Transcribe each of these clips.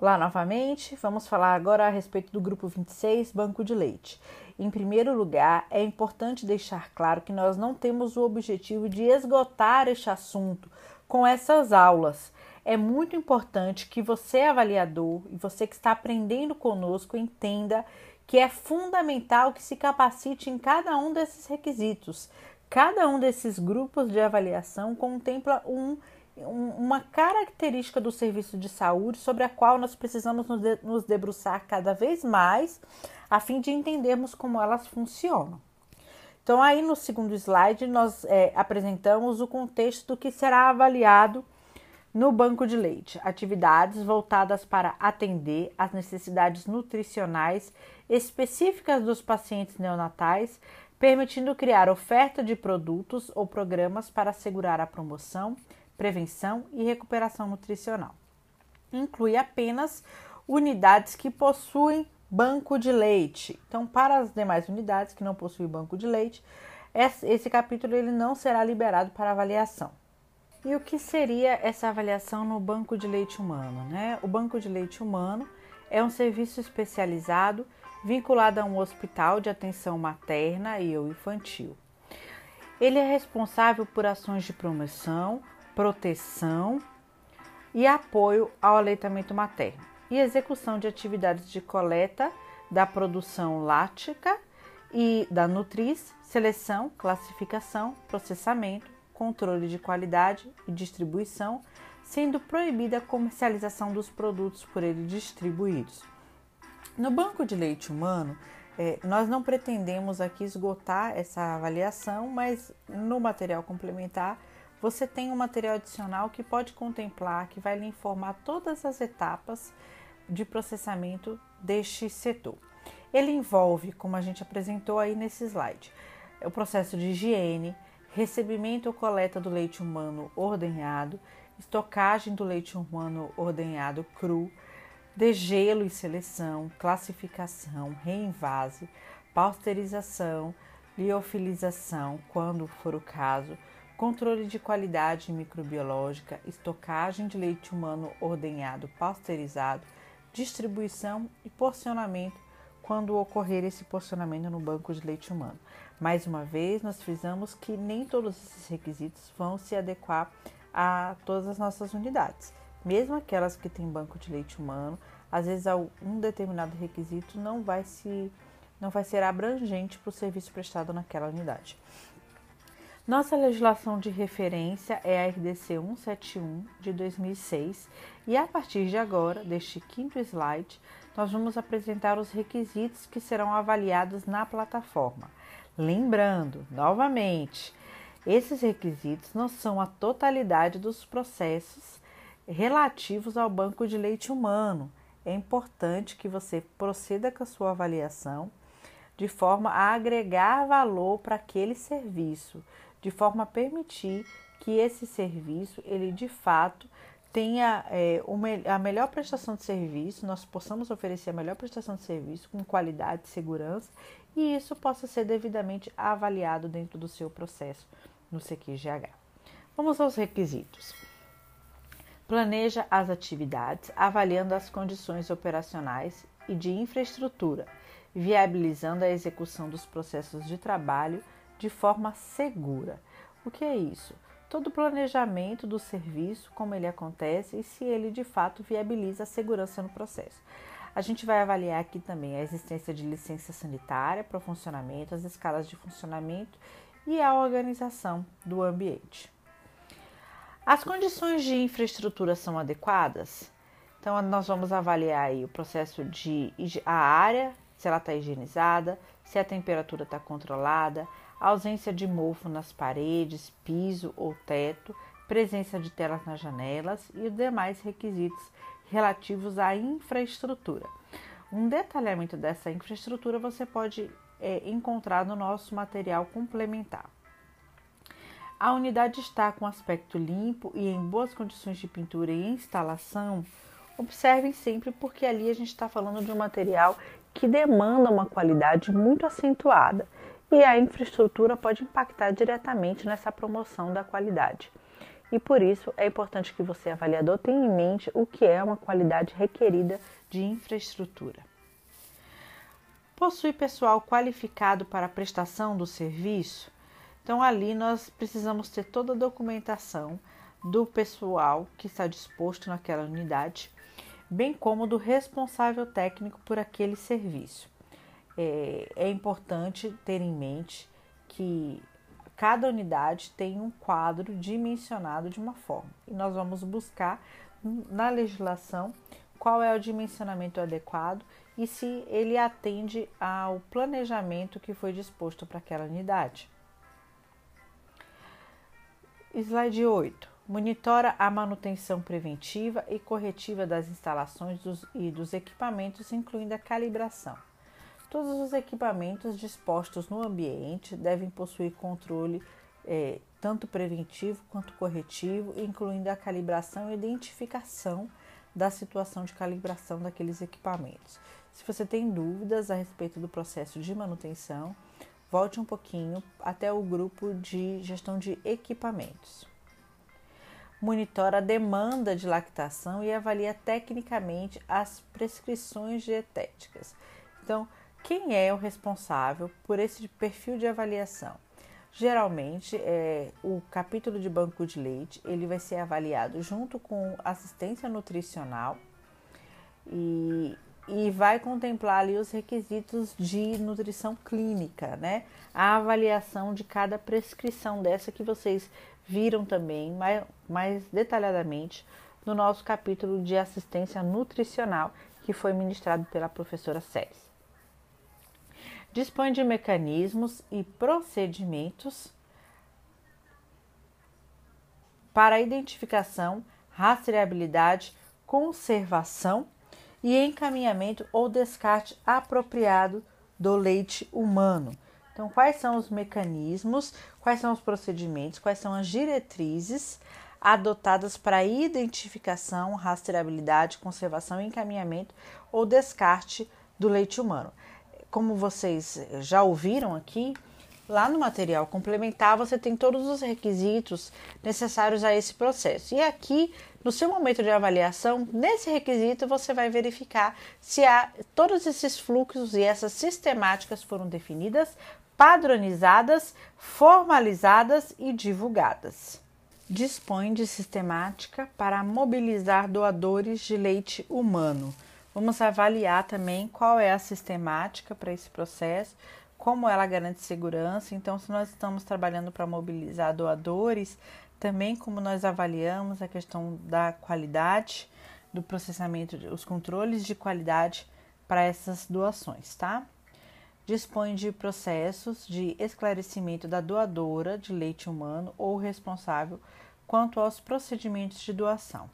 Olá novamente, vamos falar agora a respeito do grupo 26, Banco de Leite. Em primeiro lugar, é importante deixar claro que nós não temos o objetivo de esgotar este assunto com essas aulas. É muito importante que você, avaliador, e você que está aprendendo conosco, entenda que é fundamental que se capacite em cada um desses requisitos. Cada um desses grupos de avaliação contempla um uma característica do serviço de saúde sobre a qual nós precisamos nos debruçar cada vez mais a fim de entendermos como elas funcionam. Então, aí no segundo slide, nós é, apresentamos o contexto do que será avaliado no banco de leite, atividades voltadas para atender às necessidades nutricionais específicas dos pacientes neonatais, permitindo criar oferta de produtos ou programas para assegurar a promoção prevenção e recuperação nutricional. Inclui apenas unidades que possuem banco de leite. Então, para as demais unidades que não possuem banco de leite, esse capítulo ele não será liberado para avaliação. E o que seria essa avaliação no banco de leite humano? Né? O banco de leite humano é um serviço especializado vinculado a um hospital de atenção materna e ou infantil. Ele é responsável por ações de promoção, proteção e apoio ao aleitamento materno e execução de atividades de coleta da produção lática e da nutriz, seleção, classificação, processamento, controle de qualidade e distribuição, sendo proibida a comercialização dos produtos por ele distribuídos. No banco de leite humano, é, nós não pretendemos aqui esgotar essa avaliação, mas no material complementar você tem um material adicional que pode contemplar, que vai lhe informar todas as etapas de processamento deste setor. Ele envolve, como a gente apresentou aí nesse slide, o processo de higiene, recebimento ou coleta do leite humano ordenhado, estocagem do leite humano ordenhado cru, degelo e seleção, classificação, reenvase, pasteurização, liofilização, quando for o caso, controle de qualidade microbiológica, estocagem de leite humano ordenhado pasteurizado, distribuição e porcionamento quando ocorrer esse porcionamento no banco de leite humano. Mais uma vez, nós frisamos que nem todos esses requisitos vão se adequar a todas as nossas unidades. Mesmo aquelas que têm banco de leite humano, às vezes um determinado requisito não vai se não vai ser abrangente para o serviço prestado naquela unidade. Nossa legislação de referência é a RDC 171 de 2006 e a partir de agora, deste quinto slide, nós vamos apresentar os requisitos que serão avaliados na plataforma. Lembrando, novamente, esses requisitos não são a totalidade dos processos relativos ao banco de leite humano. É importante que você proceda com a sua avaliação de forma a agregar valor para aquele serviço de forma a permitir que esse serviço ele de fato tenha é, a melhor prestação de serviço, nós possamos oferecer a melhor prestação de serviço com qualidade e segurança e isso possa ser devidamente avaliado dentro do seu processo no CQGH. Vamos aos requisitos. Planeja as atividades avaliando as condições operacionais e de infraestrutura, viabilizando a execução dos processos de trabalho de forma segura. O que é isso? Todo o planejamento do serviço, como ele acontece e se ele de fato viabiliza a segurança no processo. A gente vai avaliar aqui também a existência de licença sanitária para o funcionamento, as escalas de funcionamento e a organização do ambiente. As condições de infraestrutura são adequadas? Então, nós vamos avaliar aí o processo de a área, se ela está higienizada, se a temperatura está controlada, ausência de mofo nas paredes, piso ou teto, presença de telas nas janelas e os demais requisitos relativos à infraestrutura. Um detalhamento dessa infraestrutura você pode é, encontrar no nosso material complementar. A unidade está com aspecto limpo e em boas condições de pintura e instalação. Observem sempre, porque ali a gente está falando de um material que demanda uma qualidade muito acentuada e a infraestrutura pode impactar diretamente nessa promoção da qualidade. e por isso é importante que você, avaliador, tenha em mente o que é uma qualidade requerida de infraestrutura. Possui pessoal qualificado para a prestação do serviço? Então, ali nós precisamos ter toda a documentação do pessoal que está disposto naquela unidade, bem como do responsável técnico por aquele serviço. É, é importante ter em mente que cada unidade tem um quadro dimensionado de uma forma e nós vamos buscar na legislação qual é o dimensionamento adequado e se ele atende ao planejamento que foi disposto para aquela unidade. Slide 8. Monitora a manutenção preventiva e corretiva das instalações dos, e dos equipamentos, incluindo a calibração. Todos os equipamentos dispostos no ambiente devem possuir controle é, tanto preventivo quanto corretivo, incluindo a calibração e identificação da situação de calibração daqueles equipamentos. Se você tem dúvidas a respeito do processo de manutenção, volte um pouquinho até o grupo de gestão de equipamentos. Monitora a demanda de lactação e avalia tecnicamente as prescrições dietéticas. Então, quem é o responsável por esse perfil de avaliação? Geralmente, é, o capítulo de banco de leite ele vai ser avaliado junto com assistência nutricional e, e vai contemplar ali os requisitos de nutrição clínica, né? A avaliação de cada prescrição dessa que vocês viram também mais, mais detalhadamente no nosso capítulo de assistência nutricional que foi ministrado pela professora Célis dispõe de mecanismos e procedimentos para identificação, rastreabilidade, conservação e encaminhamento ou descarte apropriado do leite humano. Então, quais são os mecanismos, quais são os procedimentos, quais são as diretrizes adotadas para identificação, rastreabilidade, conservação, encaminhamento ou descarte do leite humano como vocês já ouviram aqui, lá no material complementar você tem todos os requisitos necessários a esse processo. E aqui, no seu momento de avaliação, nesse requisito você vai verificar se há todos esses fluxos e essas sistemáticas foram definidas, padronizadas, formalizadas e divulgadas. Dispõe de sistemática para mobilizar doadores de leite humano Vamos avaliar também qual é a sistemática para esse processo, como ela garante segurança. Então, se nós estamos trabalhando para mobilizar doadores, também como nós avaliamos a questão da qualidade do processamento, os controles de qualidade para essas doações, tá? Dispõe de processos de esclarecimento da doadora de leite humano ou responsável quanto aos procedimentos de doação.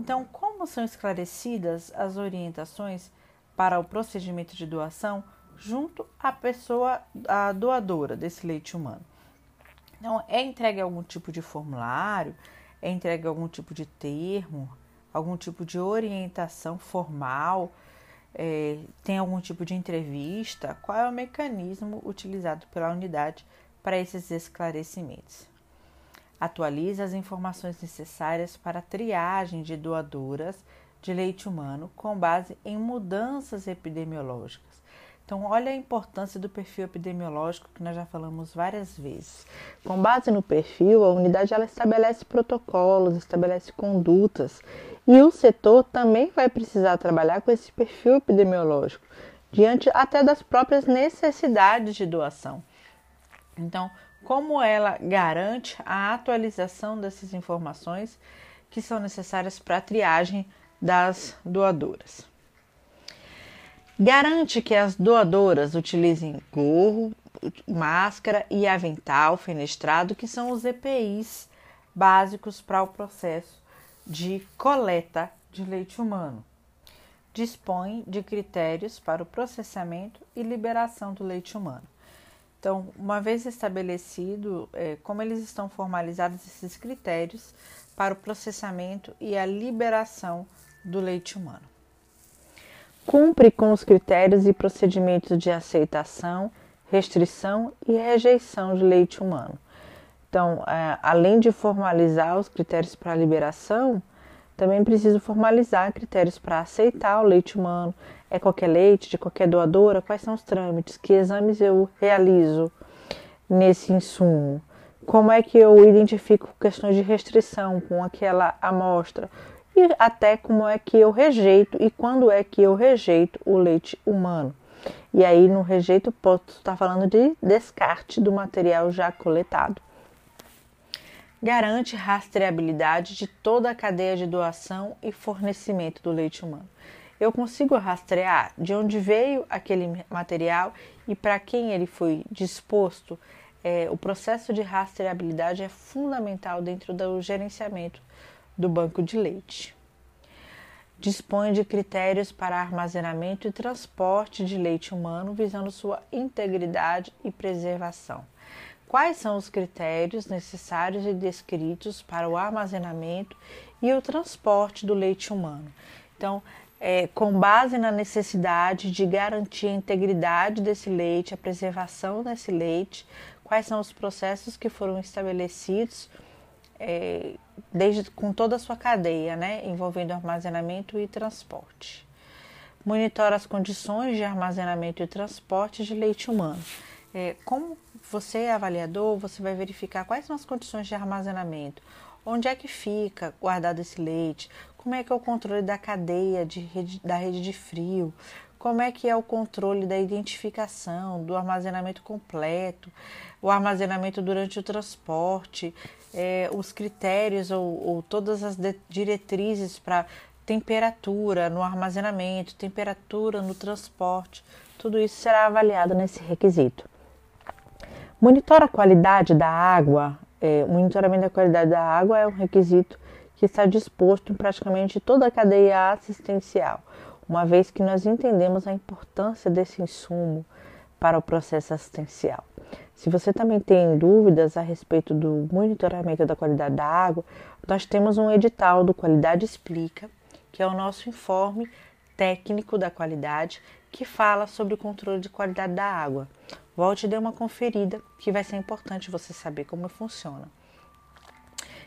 Então, como são esclarecidas as orientações para o procedimento de doação junto à pessoa a doadora desse leite humano? Então, é entregue algum tipo de formulário, é entregue algum tipo de termo, algum tipo de orientação formal, é, tem algum tipo de entrevista? Qual é o mecanismo utilizado pela unidade para esses esclarecimentos? Atualiza as informações necessárias para a triagem de doadoras de leite humano com base em mudanças epidemiológicas. Então, olha a importância do perfil epidemiológico que nós já falamos várias vezes. Com base no perfil, a unidade ela estabelece protocolos, estabelece condutas e o setor também vai precisar trabalhar com esse perfil epidemiológico diante até das próprias necessidades de doação. Então, como ela garante a atualização dessas informações que são necessárias para a triagem das doadoras. Garante que as doadoras utilizem gorro, máscara e avental fenestrado, que são os EPIs básicos para o processo de coleta de leite humano. Dispõe de critérios para o processamento e liberação do leite humano. Então, uma vez estabelecido, é, como eles estão formalizados esses critérios para o processamento e a liberação do leite humano. Cumpre com os critérios e procedimentos de aceitação, restrição e rejeição de leite humano. Então, é, além de formalizar os critérios para liberação, também preciso formalizar critérios para aceitar o leite humano. É qualquer leite, de qualquer doadora? Quais são os trâmites? Que exames eu realizo nesse insumo? Como é que eu identifico questões de restrição com aquela amostra? E até como é que eu rejeito e quando é que eu rejeito o leite humano. E aí, no rejeito, posso estar falando de descarte do material já coletado garante rastreabilidade de toda a cadeia de doação e fornecimento do leite humano. Eu consigo rastrear de onde veio aquele material e para quem ele foi disposto. É, o processo de rastreabilidade é fundamental dentro do gerenciamento do banco de leite. Dispõe de critérios para armazenamento e transporte de leite humano visando sua integridade e preservação quais são os critérios necessários e descritos para o armazenamento e o transporte do leite humano. Então, é, com base na necessidade de garantir a integridade desse leite, a preservação desse leite, quais são os processos que foram estabelecidos é, desde com toda a sua cadeia, né, envolvendo armazenamento e transporte. Monitora as condições de armazenamento e transporte de leite humano. É, como você é avaliador, você vai verificar quais são as condições de armazenamento, onde é que fica guardado esse leite, como é que é o controle da cadeia de rede, da rede de frio, como é que é o controle da identificação, do armazenamento completo, o armazenamento durante o transporte, é, os critérios ou, ou todas as diretrizes para temperatura no armazenamento, temperatura no transporte, tudo isso será avaliado nesse requisito. Monitora a qualidade da água. É, o monitoramento da qualidade da água é um requisito que está disposto em praticamente toda a cadeia assistencial, uma vez que nós entendemos a importância desse insumo para o processo assistencial. Se você também tem dúvidas a respeito do monitoramento da qualidade da água, nós temos um edital do Qualidade Explica, que é o nosso informe técnico da qualidade que fala sobre o controle de qualidade da água. Volte e dê uma conferida, que vai ser importante você saber como funciona.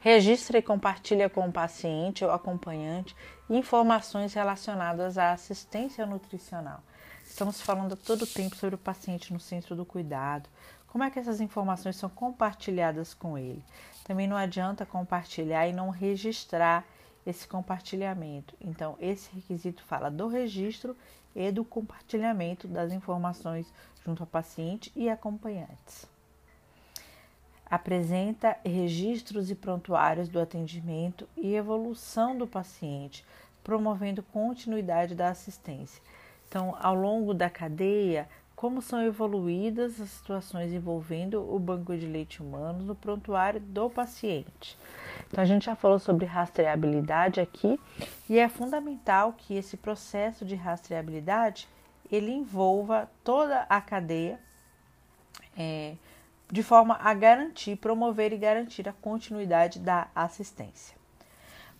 Registre e compartilhe com o paciente ou acompanhante informações relacionadas à assistência nutricional. Estamos falando a todo tempo sobre o paciente no centro do cuidado, como é que essas informações são compartilhadas com ele. Também não adianta compartilhar e não registrar esse compartilhamento. Então, esse requisito fala do registro e do compartilhamento das informações junto ao paciente e acompanhantes. Apresenta registros e prontuários do atendimento e evolução do paciente, promovendo continuidade da assistência. Então, ao longo da cadeia, como são evoluídas as situações envolvendo o banco de leite humano no prontuário do paciente. Então, a gente já falou sobre rastreabilidade aqui e é fundamental que esse processo de rastreabilidade ele envolva toda a cadeia é, de forma a garantir, promover e garantir a continuidade da assistência.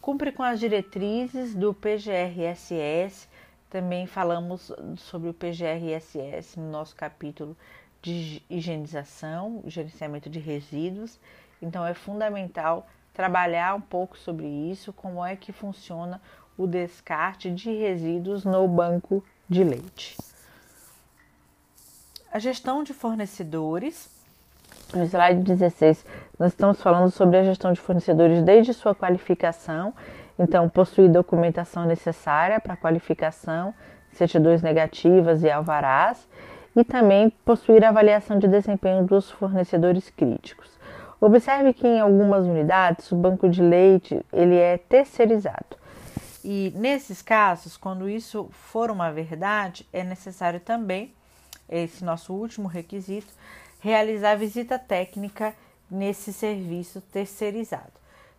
Cumpre com as diretrizes do PGRSS, também falamos sobre o PGRSS no nosso capítulo de higienização, gerenciamento de resíduos, então é fundamental trabalhar um pouco sobre isso, como é que funciona o descarte de resíduos no banco de leite. A gestão de fornecedores. No slide 16, nós estamos falando sobre a gestão de fornecedores desde sua qualificação. Então, possuir documentação necessária para qualificação, certidões negativas e alvarás, e também possuir avaliação de desempenho dos fornecedores críticos. Observe que em algumas unidades o banco de leite ele é terceirizado. E nesses casos, quando isso for uma verdade, é necessário também, esse nosso último requisito, realizar visita técnica nesse serviço terceirizado.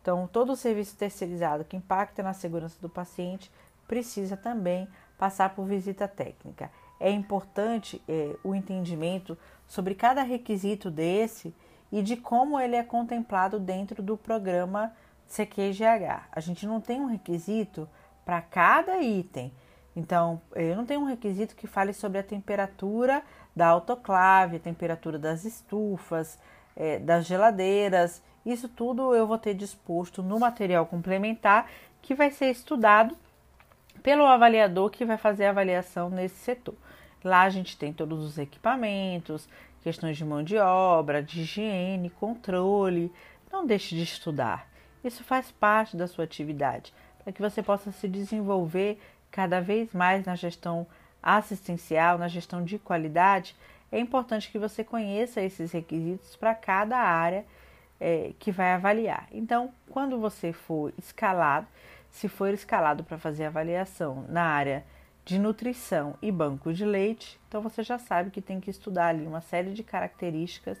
Então, todo serviço terceirizado que impacta na segurança do paciente precisa também passar por visita técnica. É importante é, o entendimento sobre cada requisito desse e de como ele é contemplado dentro do programa CQGH. A gente não tem um requisito para cada item. Então, eu não tenho um requisito que fale sobre a temperatura da autoclave, a temperatura das estufas, é, das geladeiras. Isso tudo eu vou ter disposto no material complementar que vai ser estudado pelo avaliador que vai fazer a avaliação nesse setor. Lá a gente tem todos os equipamentos, questões de mão de obra, de higiene, controle. Não deixe de estudar. Isso faz parte da sua atividade, para que você possa se desenvolver cada vez mais na gestão assistencial, na gestão de qualidade. É importante que você conheça esses requisitos para cada área é, que vai avaliar. Então, quando você for escalado, se for escalado para fazer avaliação na área de nutrição e banco de leite, então você já sabe que tem que estudar ali uma série de características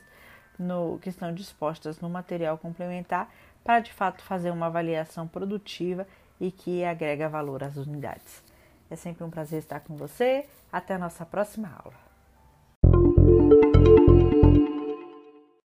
no, que estão dispostas no material complementar para de fato fazer uma avaliação produtiva e que agrega valor às unidades. É sempre um prazer estar com você. Até a nossa próxima aula.